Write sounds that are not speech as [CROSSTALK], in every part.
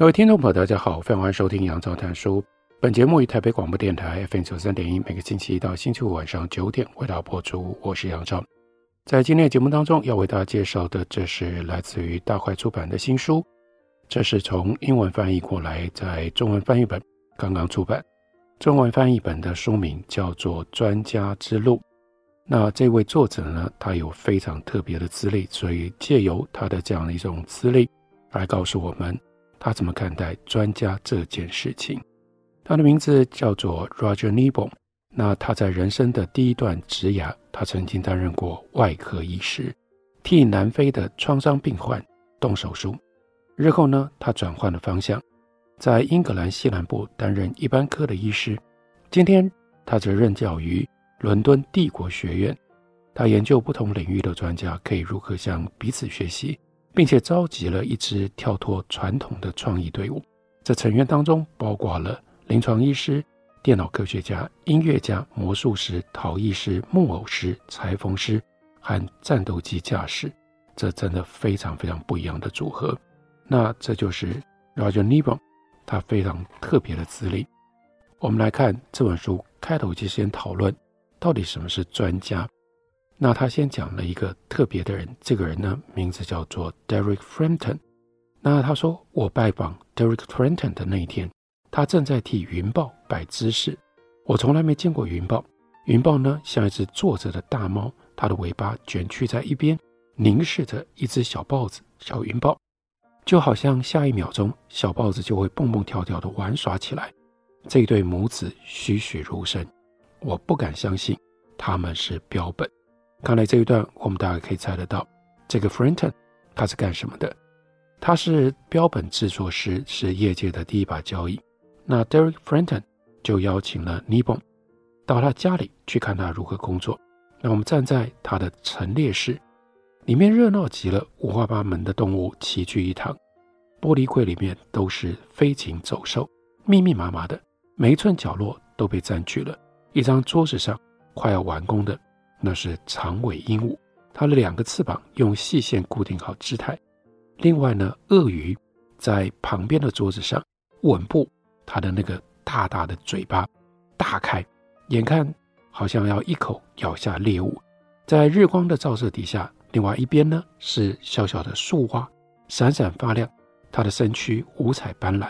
各位听众朋友，大家好，欢迎收听杨照谈书。本节目于台北广播电台 FM 九三点一，每个星期一到星期五晚上九点为大家播出。我是杨照。在今天的节目当中，要为大家介绍的，这是来自于大块出版的新书。这是从英文翻译过来，在中文翻译本刚刚出版。中文翻译本的书名叫做《专家之路》。那这位作者呢，他有非常特别的资历，所以借由他的这样的一种资历，来告诉我们。他怎么看待专家这件事情？他的名字叫做 Roger Nebel。那他在人生的第一段职涯，他曾经担任过外科医师，替南非的创伤病患动手术。日后呢，他转换了方向，在英格兰西南部担任一般科的医师。今天，他则任教于伦敦帝国学院。他研究不同领域的专家可以如何向彼此学习。并且召集了一支跳脱传统的创意队伍，这成员当中包括了临床医师、电脑科学家、音乐家、魔术师、陶艺师、木偶师、裁缝师和战斗机驾驶，这真的非常非常不一样的组合。那这就是 Roger Nebel，他非常特别的资历。我们来看这本书开头就先讨论到底什么是专家。那他先讲了一个特别的人，这个人呢，名字叫做 Derek Frampton。那他说，我拜访 Derek Frampton 的那一天，他正在替云豹摆姿势。我从来没见过云豹。云豹呢，像一只坐着的大猫，它的尾巴卷曲在一边，凝视着一只小豹子、小云豹，就好像下一秒钟小豹子就会蹦蹦跳跳的玩耍起来。这对母子栩栩如生，我不敢相信他们是标本。刚才这一段，我们大概可以猜得到，这个 Frampton 他是干什么的？他是标本制作师，是业界的第一把交椅。那 Derek Frampton 就邀请了 Nebel 到他家里去看他如何工作。那我们站在他的陈列室，里面热闹极了，五花八门的动物齐聚一堂，玻璃柜里面都是飞禽走兽，密密麻麻的，每一寸角落都被占据了。一张桌子上快要完工的。那是长尾鹦鹉，它的两个翅膀用细线固定好姿态。另外呢，鳄鱼在旁边的桌子上稳步，它的那个大大的嘴巴大开，眼看好像要一口咬下猎物。在日光的照射底下，另外一边呢是小小的树蛙，闪闪发亮，它的身躯五彩斑斓。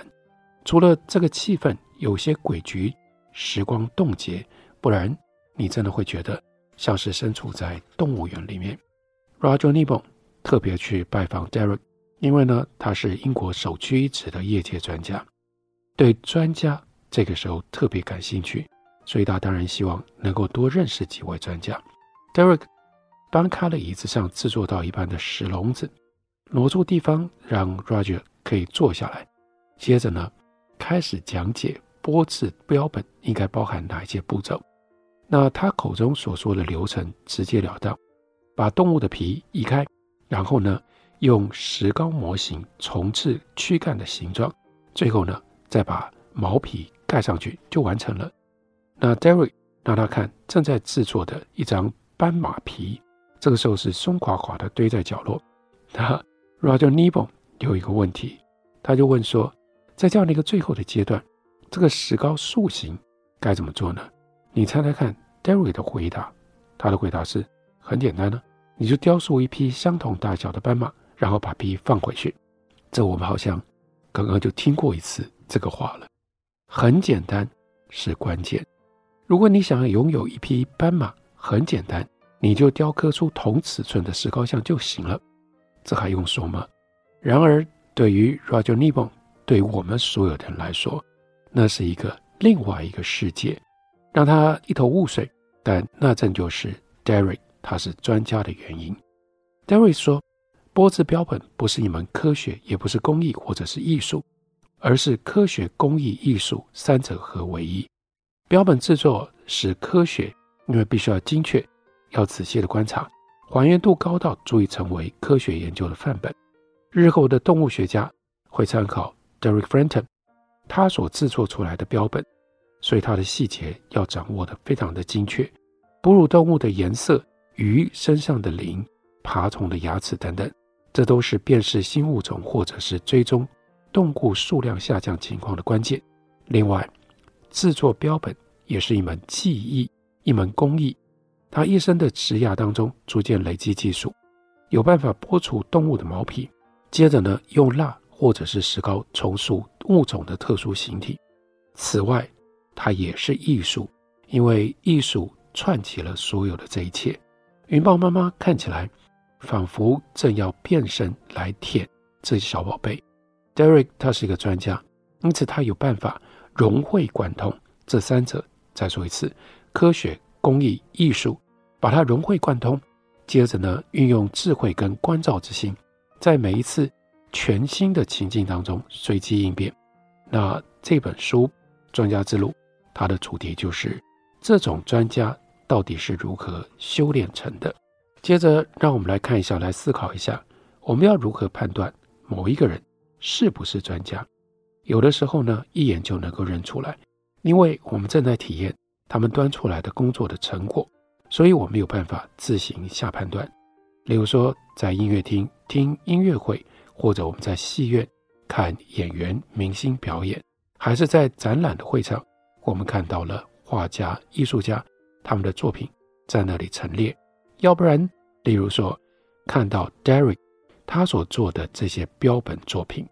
除了这个气氛有些诡谲，时光冻结，不然你真的会觉得。像是身处在动物园里面，Roger Nebel 特别去拜访 Derek，因为呢，他是英国首屈一指的业界专家，对专家这个时候特别感兴趣，所以他当然希望能够多认识几位专家。Derek 搬开了椅子上制作到一半的石笼子，挪出地方让 Roger 可以坐下来，接着呢，开始讲解剥制标本应该包含哪一些步骤。那他口中所说的流程直截了当，把动物的皮移开，然后呢，用石膏模型重置躯干的形状，最后呢，再把毛皮盖上去就完成了。那 Derek 让他看正在制作的一张斑马皮，这个时候是松垮垮的堆在角落。那 Roger Nebel 有一个问题，他就问说，在这样的一个最后的阶段，这个石膏塑形该怎么做呢？你猜猜看，Derry 的回答，他的回答是很简单呢，你就雕塑一匹相同大小的斑马，然后把皮放回去。这我们好像刚刚就听过一次这个话了。很简单是关键。如果你想要拥有一匹斑马，很简单，你就雕刻出同尺寸的石膏像就行了。这还用说吗？然而，对于 Roger Nebel，对我们所有的人来说，那是一个另外一个世界。让他一头雾水，但那正就是 Derek 他是专家的原因。Derek 说，玻质标本不是一门科学，也不是工艺或者是艺术，而是科学、工艺、艺术三者合为一。标本制作是科学，因为必须要精确，要仔细的观察，还原度高到足以成为科学研究的范本。日后的动物学家会参考 Derek Frenton 他所制作出来的标本，所以它的细节要掌握得非常的精确。哺乳动物的颜色、鱼身上的鳞、爬虫的牙齿等等，这都是辨识新物种或者是追踪动物数量下降情况的关键。另外，制作标本也是一门技艺，一门工艺。他一生的职涯当中，逐渐累积技术，有办法剥除动物的毛皮，接着呢，用蜡。或者是石膏重塑物种的特殊形体。此外，它也是艺术，因为艺术串起了所有的这一切。云豹妈妈看起来仿佛正要变身来舔这些小宝贝。Derek 他是一个专家，因此他有办法融会贯通这三者。再说一次，科学、工艺、艺术，把它融会贯通。接着呢，运用智慧跟关照之心，在每一次。全新的情境当中随机应变。那这本书《专家之路》，它的主题就是这种专家到底是如何修炼成的。接着，让我们来看一下，来思考一下，我们要如何判断某一个人是不是专家？有的时候呢，一眼就能够认出来，因为我们正在体验他们端出来的工作的成果，所以我们没有办法自行下判断。例如说，在音乐厅听音乐会。或者我们在戏院看演员、明星表演，还是在展览的会场，我们看到了画家、艺术家他们的作品在那里陈列。要不然，例如说看到 Derek 他所做的这些标本作品，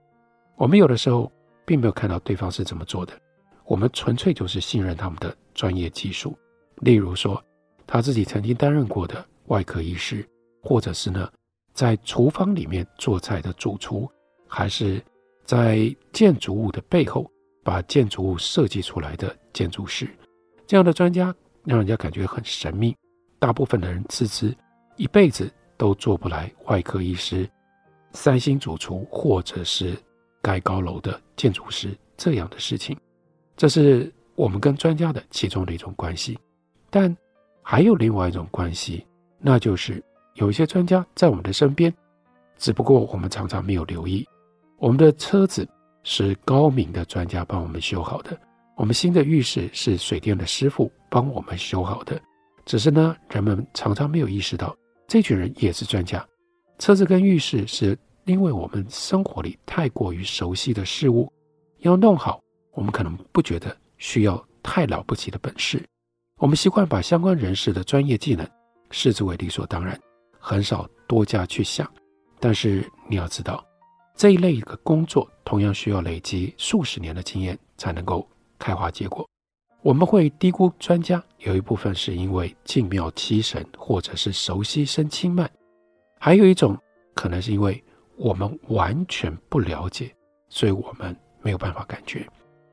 我们有的时候并没有看到对方是怎么做的，我们纯粹就是信任他们的专业技术。例如说他自己曾经担任过的外科医师，或者是呢，在厨房里面做菜的主厨，还是在建筑物的背后把建筑物设计出来的建筑师，这样的专家让人家感觉很神秘。大部分的人自知一辈子都做不来外科医师、三星主厨或者是盖高楼的建筑师这样的事情。这是我们跟专家的其中的一种关系，但还有另外一种关系，那就是。有一些专家在我们的身边，只不过我们常常没有留意。我们的车子是高明的专家帮我们修好的，我们新的浴室是水电的师傅帮我们修好的。只是呢，人们常常没有意识到，这群人也是专家。车子跟浴室是因为我们生活里太过于熟悉的事物，要弄好，我们可能不觉得需要太了不起的本事。我们习惯把相关人士的专业技能视之为理所当然。很少多加去想，但是你要知道，这一类的工作同样需要累积数十年的经验才能够开花结果。我们会低估专家，有一部分是因为敬妙七神，或者是熟悉生轻慢；还有一种可能是因为我们完全不了解，所以我们没有办法感觉。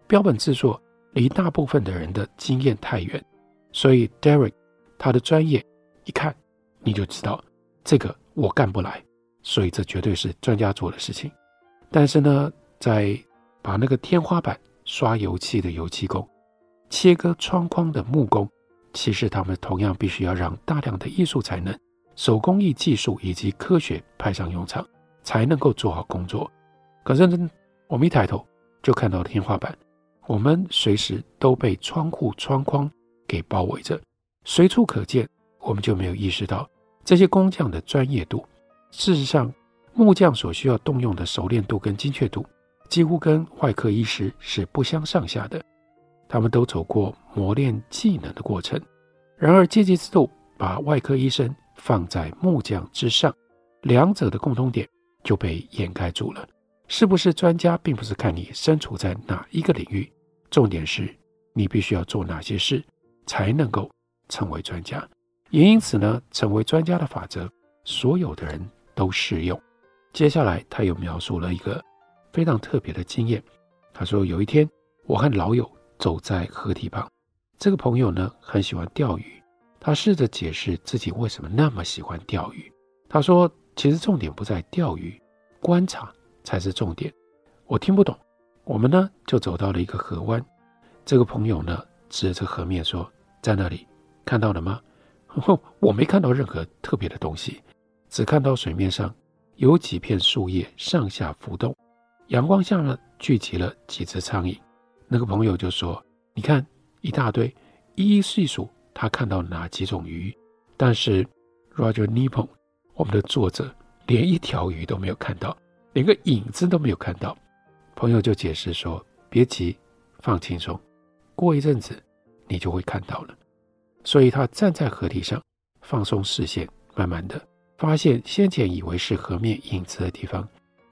标本制作离大部分的人的经验太远，所以 Derek 他的专业一看你就知道。这个我干不来，所以这绝对是专家做的事情。但是呢，在把那个天花板刷油漆的油漆工、切割窗框的木工，其实他们同样必须要让大量的艺术才能、手工艺技术以及科学派上用场，才能够做好工作。可是呢，我们一抬头就看到天花板，我们随时都被窗户窗框给包围着，随处可见，我们就没有意识到。这些工匠的专业度，事实上，木匠所需要动用的熟练度跟精确度，几乎跟外科医师是不相上下的。他们都走过磨练技能的过程。然而，阶级制度把外科医生放在木匠之上，两者的共通点就被掩盖住了。是不是专家，并不是看你身处在哪一个领域，重点是你必须要做哪些事，才能够成为专家。也因此呢，成为专家的法则，所有的人都适用。接下来，他又描述了一个非常特别的经验。他说，有一天，我和老友走在河堤旁，这个朋友呢，很喜欢钓鱼。他试着解释自己为什么那么喜欢钓鱼。他说，其实重点不在钓鱼，观察才是重点。我听不懂，我们呢就走到了一个河湾。这个朋友呢指着河面说：“在那里，看到了吗？” [LAUGHS] 我没看到任何特别的东西，只看到水面上有几片树叶上下浮动，阳光下呢聚集了几只苍蝇。那个朋友就说：“你看，一大堆，一一细数，他看到哪几种鱼。”但是 Roger Nippon，我们的作者连一条鱼都没有看到，连个影子都没有看到。朋友就解释说：“别急，放轻松，过一阵子你就会看到了。”所以他站在河堤上，放松视线，慢慢的发现先前以为是河面影子的地方，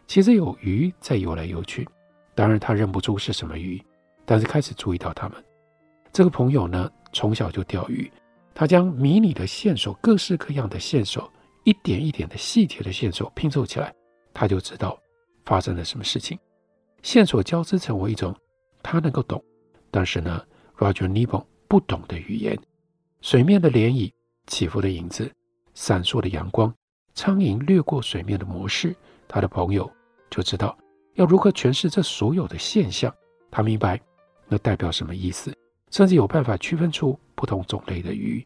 其实有鱼在游来游去。当然他认不出是什么鱼，但是开始注意到它们。这个朋友呢，从小就钓鱼，他将迷你的线索、各式各样的线索、一点一点的细节的线索拼凑起来，他就知道发生了什么事情。线索交织成为一种他能够懂，但是呢，Roger Neebon 不懂的语言。水面的涟漪、起伏的影子、闪烁的阳光、苍蝇掠过水面的模式，他的朋友就知道要如何诠释这所有的现象。他明白那代表什么意思，甚至有办法区分出不同种类的鱼。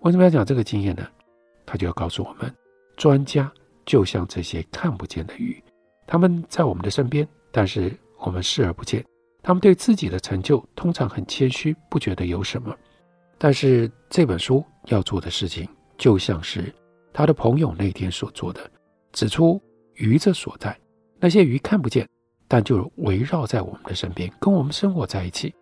为什么要讲这个经验呢？他就要告诉我们，专家就像这些看不见的鱼，他们在我们的身边。但是我们视而不见，他们对自己的成就通常很谦虚，不觉得有什么。但是这本书要做的事情，就像是他的朋友那天所做的，指出鱼的所在。那些鱼看不见，但就围绕在我们的身边，跟我们生活在一起。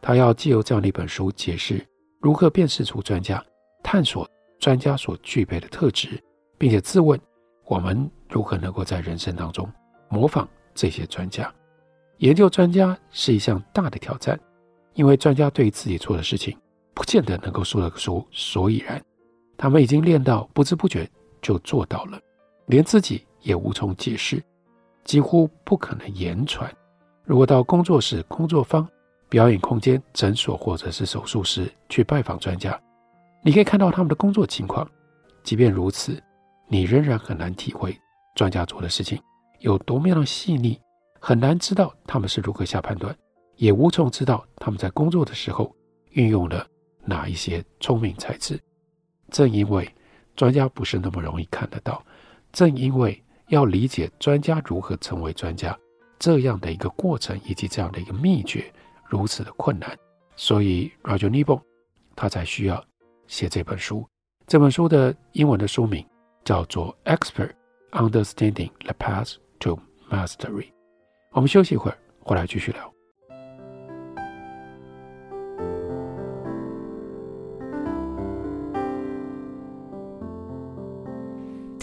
他要借由这样的一本书，解释如何辨识出专家，探索专家所具备的特质，并且自问我们如何能够在人生当中模仿。这些专家研究专家是一项大的挑战，因为专家对于自己做的事情不见得能够说得出所以然。他们已经练到不知不觉就做到了，连自己也无从解释，几乎不可能言传。如果到工作室、工作坊、表演空间、诊所或者是手术室去拜访专家，你可以看到他们的工作情况。即便如此，你仍然很难体会专家做的事情。有多么样的细腻，很难知道他们是如何下判断，也无从知道他们在工作的时候运用了哪一些聪明才智。正因为专家不是那么容易看得到，正因为要理解专家如何成为专家这样的一个过程以及这样的一个秘诀如此的困难，所以 Roger Neebon 他才需要写这本书。这本书的英文的书名叫做《Expert Understanding the Path》。To mastery，我们休息一会儿，回来继续聊。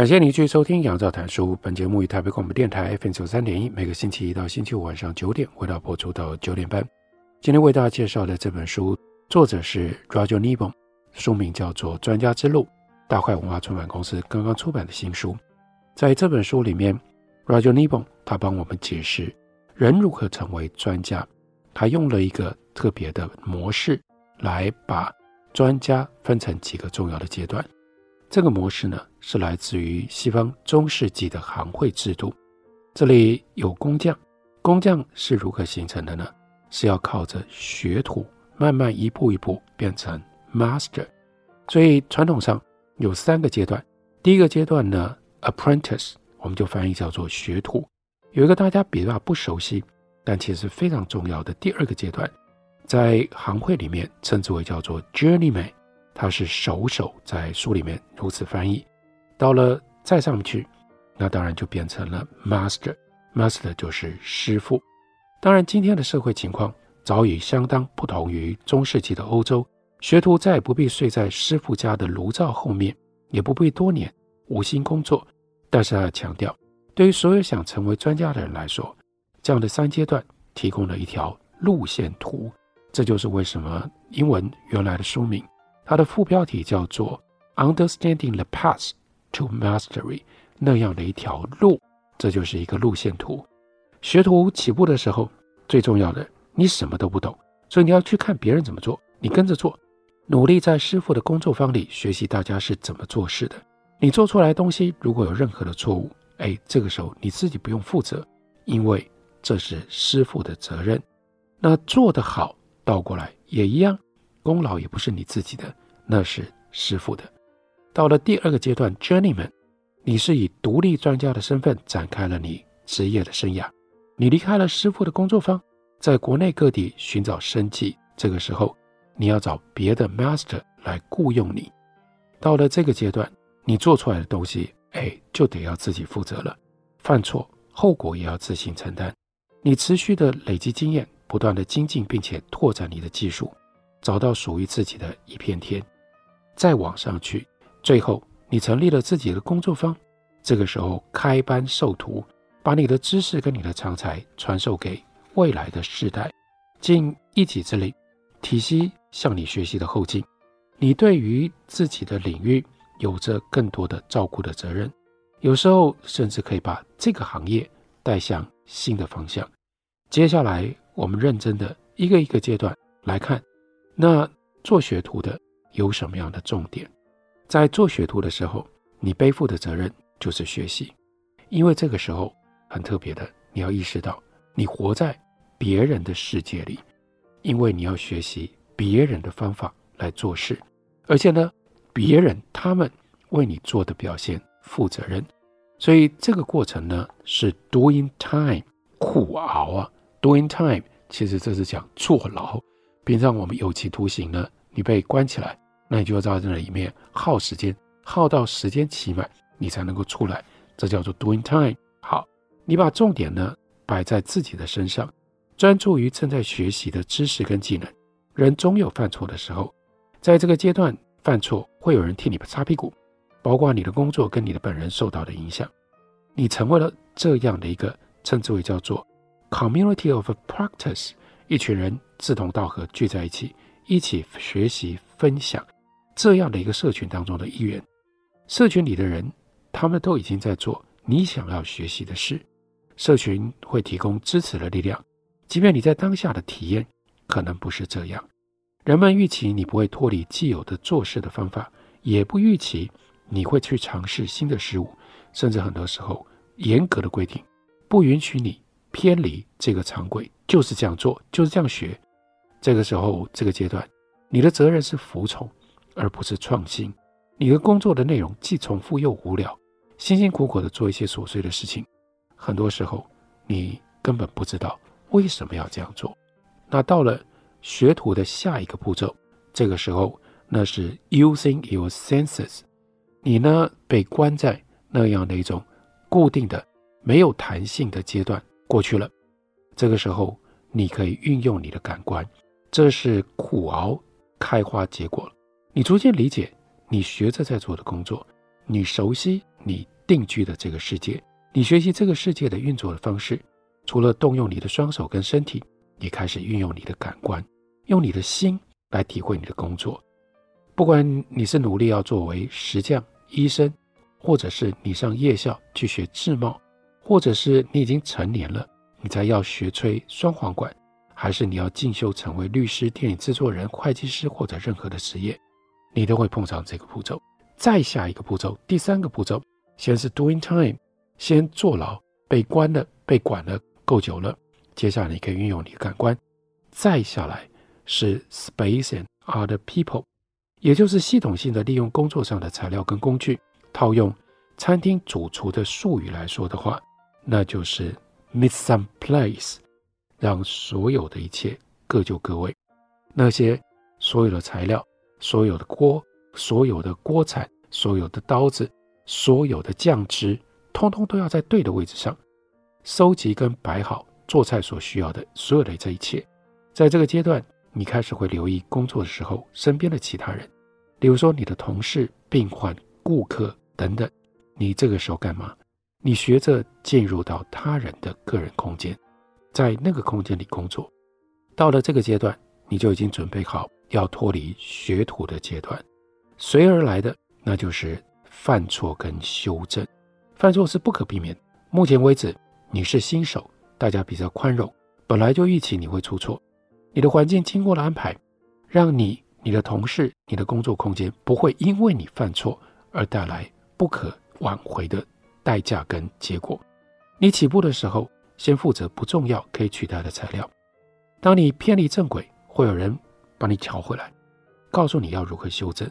感谢您继续收听《杨照谈书》。本节目于台北广播电台 FM 九三点一，每个星期一到星期五晚上九点，为大家播出到九点半。今天为大家介绍的这本书，作者是 Roger n i b o n 书名叫做《专家之路》，大块文化出版公司刚刚出版的新书。在这本书里面，Roger n i b o n 他帮我们解释人如何成为专家，他用了一个特别的模式来把专家分成几个重要的阶段。这个模式呢，是来自于西方中世纪的行会制度。这里有工匠，工匠是如何形成的呢？是要靠着学徒慢慢一步一步变成 master，所以传统上有三个阶段。第一个阶段呢，apprentice，我们就翻译叫做学徒。有一个大家比较不熟悉，但其实非常重要的第二个阶段，在行会里面称之为叫做 journeyman，他是手手，在书里面如此翻译。到了再上去，那当然就变成了 master，master 就是师傅。当然，今天的社会情况早已相当不同于中世纪的欧洲，学徒再也不必睡在师傅家的炉灶后面，也不必多年无心工作。但是，他要强调，对于所有想成为专家的人来说，这样的三阶段提供了一条路线图。这就是为什么英文原来的书名，它的副标题叫做《Understanding the Path to Mastery》，那样的一条路，这就是一个路线图。学徒起步的时候，最重要的，你什么都不懂，所以你要去看别人怎么做，你跟着做，努力在师傅的工作坊里学习大家是怎么做事的。你做出来东西如果有任何的错误，哎，这个时候你自己不用负责，因为这是师傅的责任。那做得好，倒过来也一样，功劳也不是你自己的，那是师傅的。到了第二个阶段，Journeyman，你是以独立专家的身份展开了你职业的生涯。你离开了师傅的工作坊，在国内各地寻找生计。这个时候，你要找别的 master 来雇佣你。到了这个阶段，你做出来的东西，哎，就得要自己负责了。犯错，后果也要自行承担。你持续的累积经验，不断的精进，并且拓展你的技术，找到属于自己的一片天。再往上去，最后你成立了自己的工作坊。这个时候，开班授徒。把你的知识跟你的长才传授给未来的世代，尽一己之力，体系向你学习的后进。你对于自己的领域有着更多的照顾的责任，有时候甚至可以把这个行业带向新的方向。接下来，我们认真的一个一个阶段来看，那做学徒的有什么样的重点？在做学徒的时候，你背负的责任就是学习，因为这个时候。很特别的，你要意识到，你活在别人的世界里，因为你要学习别人的方法来做事，而且呢，别人他们为你做的表现负责任，所以这个过程呢是 doing time 苦熬啊，doing time 其实这是讲坐牢。并让我们有期徒刑呢，你被关起来，那你就要在这里面耗时间，耗到时间期满，你才能够出来，这叫做 doing time。好。你把重点呢摆在自己的身上，专注于正在学习的知识跟技能。人总有犯错的时候，在这个阶段犯错会有人替你擦屁股，包括你的工作跟你的本人受到的影响。你成为了这样的一个称之为叫做 community of practice，一群人志同道合聚在一起，一起学习分享这样的一个社群当中的一员。社群里的人，他们都已经在做你想要学习的事。社群会提供支持的力量，即便你在当下的体验可能不是这样。人们预期你不会脱离既有的做事的方法，也不预期你会去尝试新的事物，甚至很多时候严格的规定不允许你偏离这个常规，就是这样做，就是这样学。这个时候，这个阶段，你的责任是服从，而不是创新。你的工作的内容既重复又无聊，辛辛苦苦的做一些琐碎的事情。很多时候，你根本不知道为什么要这样做。那到了学徒的下一个步骤，这个时候那是 using your senses。你呢被关在那样的一种固定的、没有弹性的阶段过去了。这个时候，你可以运用你的感官，这是苦熬开花结果了。你逐渐理解你学着在做的工作，你熟悉你定居的这个世界。你学习这个世界的运作的方式，除了动用你的双手跟身体，也开始运用你的感官，用你的心来体会你的工作。不管你是努力要作为石匠、医生，或者是你上夜校去学制帽，或者是你已经成年了，你才要学吹双簧管，还是你要进修成为律师、电影制作人、会计师或者任何的职业，你都会碰上这个步骤。再下一个步骤，第三个步骤，先是 doing time。先坐牢，被关了，被管了够久了。接下来你可以运用你的感官。再下来是 space and other people，也就是系统性的利用工作上的材料跟工具。套用餐厅主厨的术语来说的话，那就是 Miss Some place，让所有的一切各就各位。那些所有的材料、所有的锅、所有的锅铲、所有的刀子、所有的酱汁。通通都要在对的位置上收集跟摆好，做菜所需要的所有的这一切。在这个阶段，你开始会留意工作的时候身边的其他人，比如说你的同事、病患、顾客等等。你这个时候干嘛？你学着进入到他人的个人空间，在那个空间里工作。到了这个阶段，你就已经准备好要脱离学徒的阶段。随而来的，那就是犯错跟修正。犯错是不可避免。目前为止，你是新手，大家比较宽容，本来就预期你会出错。你的环境经过了安排，让你、你的同事、你的工作空间不会因为你犯错而带来不可挽回的代价跟结果。你起步的时候，先负责不重要可以取代的材料。当你偏离正轨，会有人帮你调回来，告诉你要如何修正。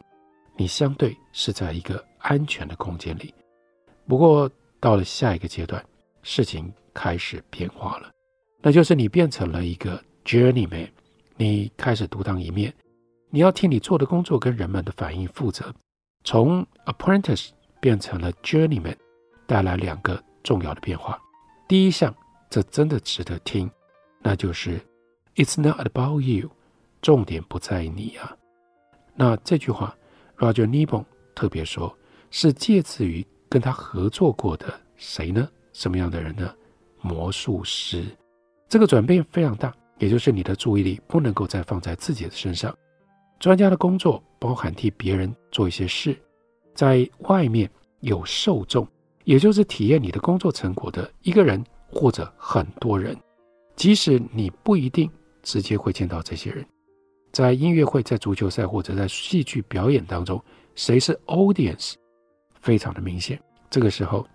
你相对是在一个安全的空间里，不过到了下一个阶段，事情开始变化了，那就是你变成了一个 journeyman，你开始独当一面，你要替你做的工作跟人们的反应负责。从 apprentice 变成了 journeyman，带来两个重要的变化。第一项，这真的值得听，那就是 It's not about you，重点不在你啊。那这句话。Roger n i b o n 特别说，是借自于跟他合作过的谁呢？什么样的人呢？魔术师。这个转变非常大，也就是你的注意力不能够再放在自己的身上。专家的工作包含替别人做一些事，在外面有受众，也就是体验你的工作成果的一个人或者很多人，即使你不一定直接会见到这些人。在音乐会、在足球赛或者在戏剧表演当中，谁是 audience，非常的明显。这个时候，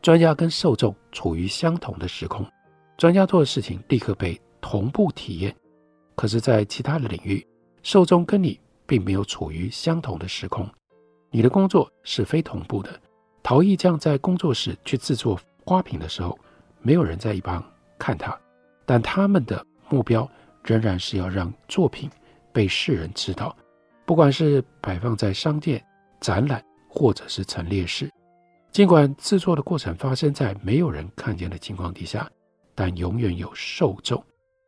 专家跟受众处于相同的时空，专家做的事情立刻被同步体验。可是，在其他的领域，受众跟你并没有处于相同的时空，你的工作是非同步的。陶艺匠在工作室去制作花瓶的时候，没有人在一旁看他，但他们的目标仍然是要让作品。被世人知道，不管是摆放在商店、展览，或者是陈列室，尽管制作的过程发生在没有人看见的情况底下，但永远有受众。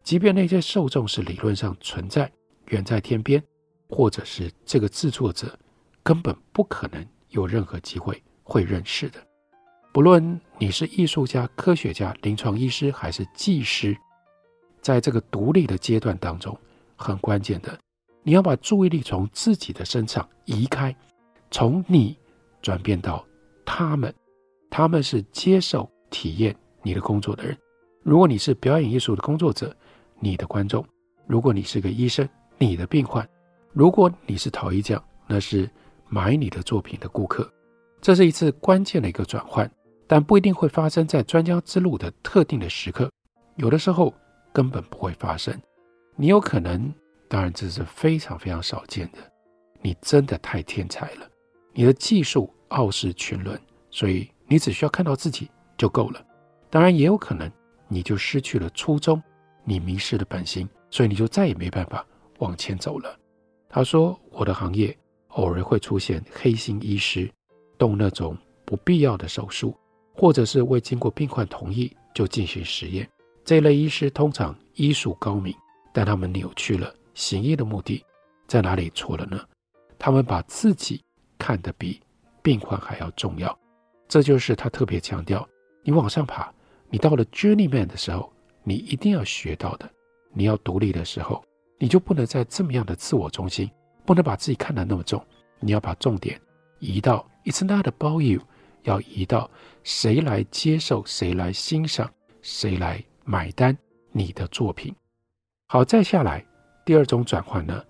即便那些受众是理论上存在，远在天边，或者是这个制作者根本不可能有任何机会会认识的。不论你是艺术家、科学家、临床医师还是技师，在这个独立的阶段当中。很关键的，你要把注意力从自己的身上移开，从你转变到他们，他们是接受体验你的工作的人。如果你是表演艺术的工作者，你的观众；如果你是个医生，你的病患；如果你是陶艺匠，那是买你的作品的顾客。这是一次关键的一个转换，但不一定会发生在专家之路的特定的时刻，有的时候根本不会发生。你有可能，当然这是非常非常少见的。你真的太天才了，你的技术傲视群伦，所以你只需要看到自己就够了。当然也有可能，你就失去了初衷，你迷失了本心，所以你就再也没办法往前走了。他说：“我的行业偶尔会出现黑心医师，动那种不必要的手术，或者是未经过病患同意就进行实验。这类医师通常医术高明。”但他们扭曲了行医的目的，在哪里错了呢？他们把自己看得比病患还要重要，这就是他特别强调：你往上爬，你到了 journeyman 的时候，你一定要学到的。你要独立的时候，你就不能再这么样的自我中心，不能把自己看得那么重。你要把重点移到 It's not about you，要移到谁来接受，谁来欣赏，谁来买单你的作品。好，再下来，第二种转换呢？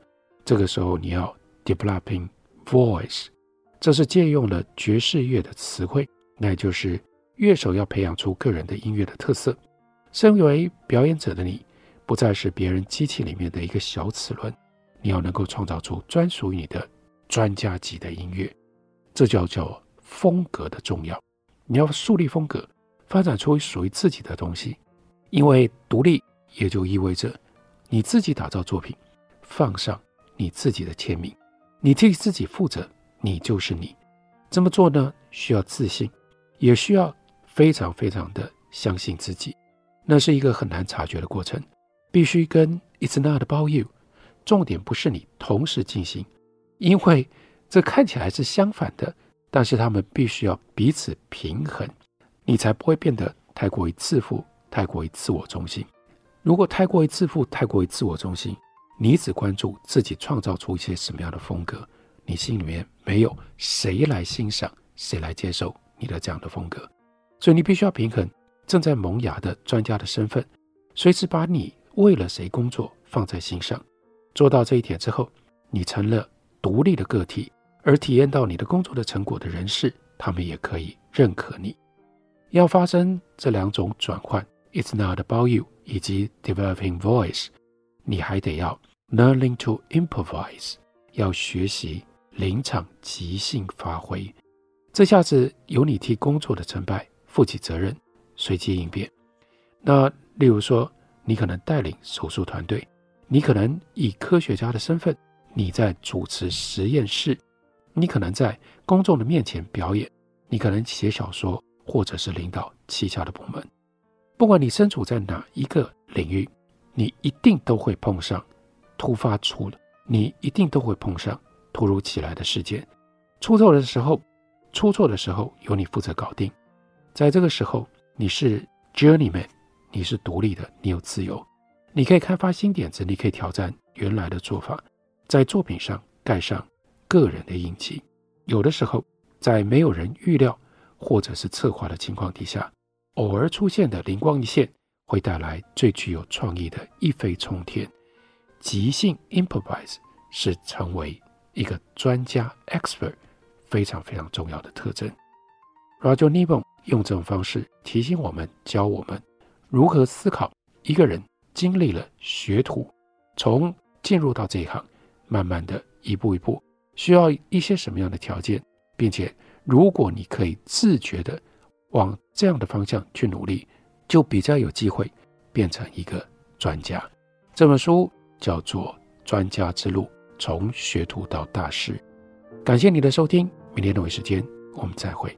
这个时候你要 developing voice，这是借用了爵士乐的词汇，那就是乐手要培养出个人的音乐的特色。身为表演者的你，不再是别人机器里面的一个小齿轮，你要能够创造出专属于你的专家级的音乐，这叫做风格的重要。你要树立风格，发展出属于自己的东西，因为独立也就意味着。你自己打造作品，放上你自己的签名，你替自己负责，你就是你。这么做呢，需要自信，也需要非常非常的相信自己。那是一个很难察觉的过程，必须跟 It's not about you，重点不是你同时进行，因为这看起来是相反的，但是他们必须要彼此平衡，你才不会变得太过于自负，太过于自我中心。如果太过于自负，太过于自我中心，你只关注自己创造出一些什么样的风格，你心里面没有谁来欣赏，谁来接受你的这样的风格，所以你必须要平衡正在萌芽的专家的身份，随时把你为了谁工作放在心上。做到这一点之后，你成了独立的个体，而体验到你的工作的成果的人士，他们也可以认可你。要发生这两种转换，It's not about you，以及 developing voice，你还得要 learning to improvise，要学习临场即兴发挥。这下子由你替工作的成败负起责任，随机应变。那例如说，你可能带领手术团队，你可能以科学家的身份，你在主持实验室，你可能在公众的面前表演，你可能写小说，或者是领导旗下的部门。不管你身处在哪一个领域，你一定都会碰上突发出了，你一定都会碰上突如其来的事件。出错的时候，出错的时候由你负责搞定。在这个时候，你是 journeyman，你是独立的，你有自由，你可以开发新点子，你可以挑战原来的做法，在作品上盖上个人的印记。有的时候，在没有人预料或者是策划的情况底下。偶尔出现的灵光一现，会带来最具有创意的一飞冲天。即兴 improvise 是成为一个专家 expert 非常非常重要的特征。Roger Neebon 用这种方式提醒我们，教我们如何思考一个人经历了学徒，从进入到这一行，慢慢的一步一步，需要一些什么样的条件，并且如果你可以自觉的。往这样的方向去努力，就比较有机会变成一个专家。这本书叫做《专家之路：从学徒到大师》。感谢你的收听，明天同一时间我们再会。